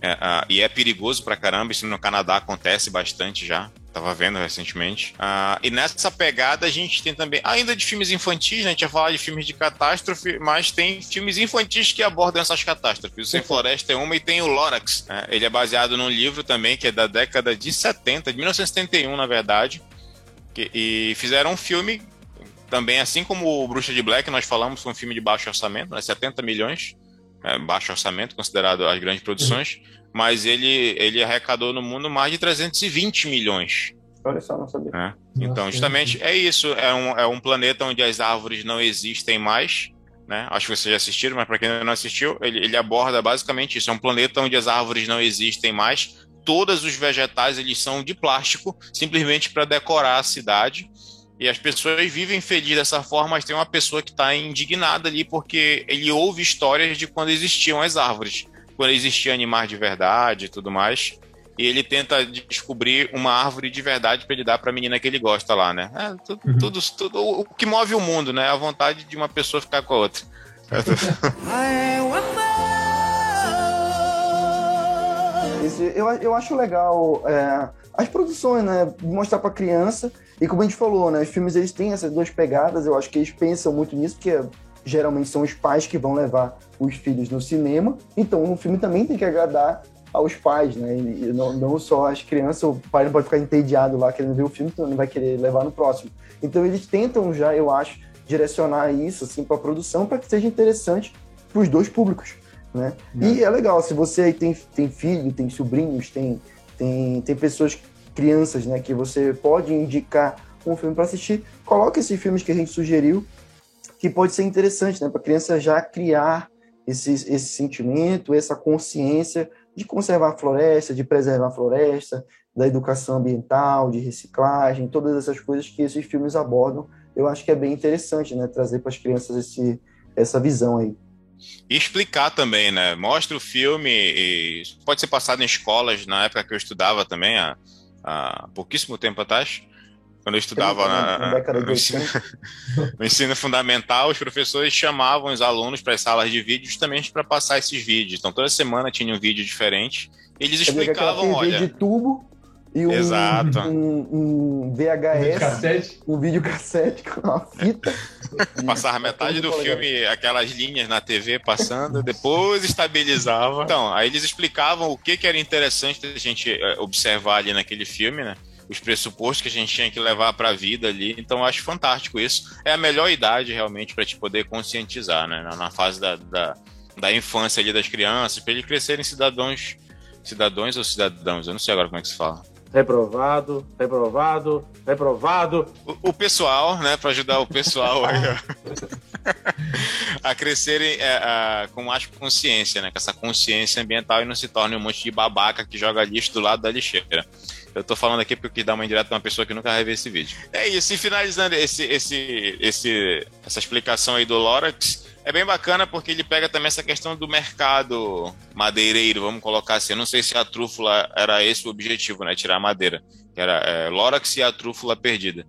É, uh, e é perigoso pra caramba, isso no Canadá acontece bastante já. Tava vendo recentemente. Uh, e nessa pegada a gente tem também, ainda de filmes infantis, né? a gente ia falar de filmes de catástrofe, mas tem filmes infantis que abordam essas catástrofes. O Sem Floresta é uma e tem o Lorax. Né? Ele é baseado num livro também que é da década de 70, de 1971, na verdade. Que, e fizeram um filme também, assim como o Bruxa de Black, nós falamos, foi um filme de baixo orçamento, né, 70 milhões, é, baixo orçamento, considerado as grandes produções, uhum. mas ele, ele arrecadou no mundo mais de 320 milhões. Olha só, não sabia. É. Então, justamente, é isso. É um, é um planeta onde as árvores não existem mais. Né? Acho que vocês já assistiram, mas para quem não assistiu, ele, ele aborda basicamente isso. É um planeta onde as árvores não existem mais. Todos os vegetais eles são de plástico, simplesmente para decorar a cidade. E as pessoas vivem felizes dessa forma, mas tem uma pessoa que está indignada ali porque ele ouve histórias de quando existiam as árvores, quando existiam animais de verdade e tudo mais. E ele tenta descobrir uma árvore de verdade para ele dar para a menina que ele gosta lá, né? É, tudo, uhum. tudo, tudo, o que move o mundo, né? A vontade de uma pessoa ficar com a outra. <laughs> eu, eu acho legal é, as produções, né? Mostrar para criança. E como a gente falou, né, os filmes eles têm essas duas pegadas, eu acho que eles pensam muito nisso, porque geralmente são os pais que vão levar os filhos no cinema, então o filme também tem que agradar aos pais, né, e não, não só as crianças, o pai não pode ficar entediado lá querendo ver o filme, então não vai querer levar no próximo. Então eles tentam já, eu acho, direcionar isso assim para a produção para que seja interessante para os dois públicos, né? E é legal, se você tem, tem filho, tem sobrinhos, tem, tem, tem pessoas crianças, né, que você pode indicar um filme para assistir, coloque esses filmes que a gente sugeriu, que pode ser interessante, né, para a criança já criar esse, esse sentimento, essa consciência de conservar a floresta, de preservar a floresta, da educação ambiental, de reciclagem, todas essas coisas que esses filmes abordam. Eu acho que é bem interessante, né, trazer para as crianças esse, essa visão aí. E explicar também, né? Mostra o filme e pode ser passado em escolas. Na época que eu estudava também, a, há pouquíssimo tempo atrás, quando eu estudava na, na, no, ensino, <laughs> no, ensino, fundamental, os professores chamavam os alunos para as salas de vídeo justamente para passar esses vídeos. Então toda semana tinha um vídeo diferente. Eles explicavam, olha. de tubo e um, Exato. um, um VHS, um videocassete com uma fita. <laughs> Passava metade do filme, aquelas linhas na TV passando, depois estabilizava. Então, aí eles explicavam o que, que era interessante a gente eh, observar ali naquele filme, né? Os pressupostos que a gente tinha que levar para a vida ali. Então, eu acho fantástico isso. É a melhor idade realmente para te poder conscientizar, né? Na fase da, da, da infância ali das crianças, para eles crescerem cidadãos, cidadãos ou cidadãos, eu não sei agora como é que se fala. Reprovado, reprovado, reprovado. O, o pessoal, né, para ajudar o pessoal a crescerem é, a, com mais consciência, né, com essa consciência ambiental e não se torne um monte de babaca que joga lixo do lado da lixeira. Eu tô falando aqui porque dá uma indireta pra uma pessoa que nunca vai ver esse vídeo. É isso, e finalizando esse, esse, esse, essa explicação aí do Lorax, é bem bacana porque ele pega também essa questão do mercado madeireiro, vamos colocar assim. Eu não sei se a trúfula era esse o objetivo, né? Tirar a madeira. Era é, Lorax e a trúfula perdida.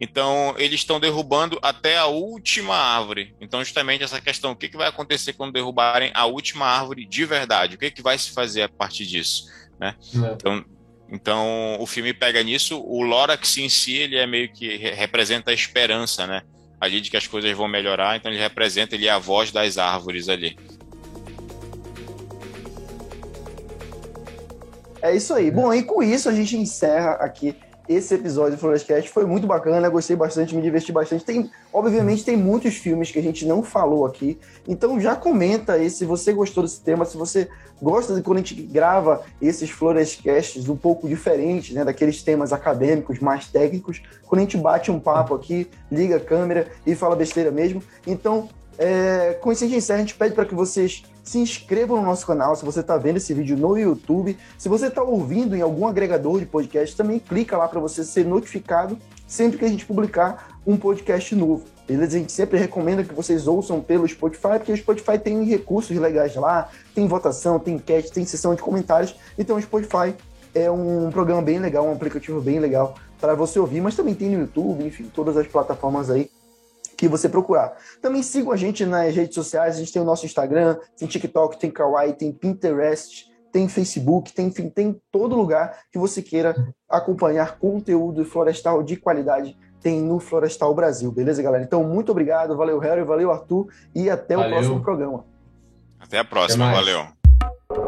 Então, eles estão derrubando até a última árvore. Então, justamente essa questão: o que, que vai acontecer quando derrubarem a última árvore de verdade? O que, que vai se fazer a partir disso? Né? É. Então, então, o filme pega nisso. O Lorax em si, ele é meio que representa a esperança, né? Ali de que as coisas vão melhorar, então ele representa, ele é a voz das árvores ali. É isso aí. Bom, e com isso a gente encerra aqui esse episódio do Florescast. Foi muito bacana, gostei bastante, me diverti bastante. Tem, obviamente, tem muitos filmes que a gente não falou aqui. Então já comenta aí se você gostou desse tema, se você gosta de quando a gente grava esses Florescasts um pouco diferentes, né? Daqueles temas acadêmicos, mais técnicos. Quando a gente bate um papo aqui, liga a câmera e fala besteira mesmo. Então, é, com isso a gente encerra, a gente pede para que vocês se inscrevam no nosso canal se você está vendo esse vídeo no YouTube. Se você está ouvindo em algum agregador de podcast, também clica lá para você ser notificado sempre que a gente publicar um podcast novo. Beleza? A gente sempre recomenda que vocês ouçam pelo Spotify, porque o Spotify tem recursos legais lá, tem votação, tem cast, tem sessão de comentários. Então o Spotify é um programa bem legal, um aplicativo bem legal para você ouvir, mas também tem no YouTube, enfim, todas as plataformas aí que você procurar. Também sigam a gente nas redes sociais, a gente tem o nosso Instagram, tem TikTok, tem Kawaii, tem Pinterest, tem Facebook, tem, enfim, tem todo lugar que você queira acompanhar conteúdo florestal de qualidade, tem no Florestal Brasil, beleza, galera? Então, muito obrigado, valeu, Harry, valeu, Arthur, e até valeu. o próximo programa. Até a próxima, até valeu.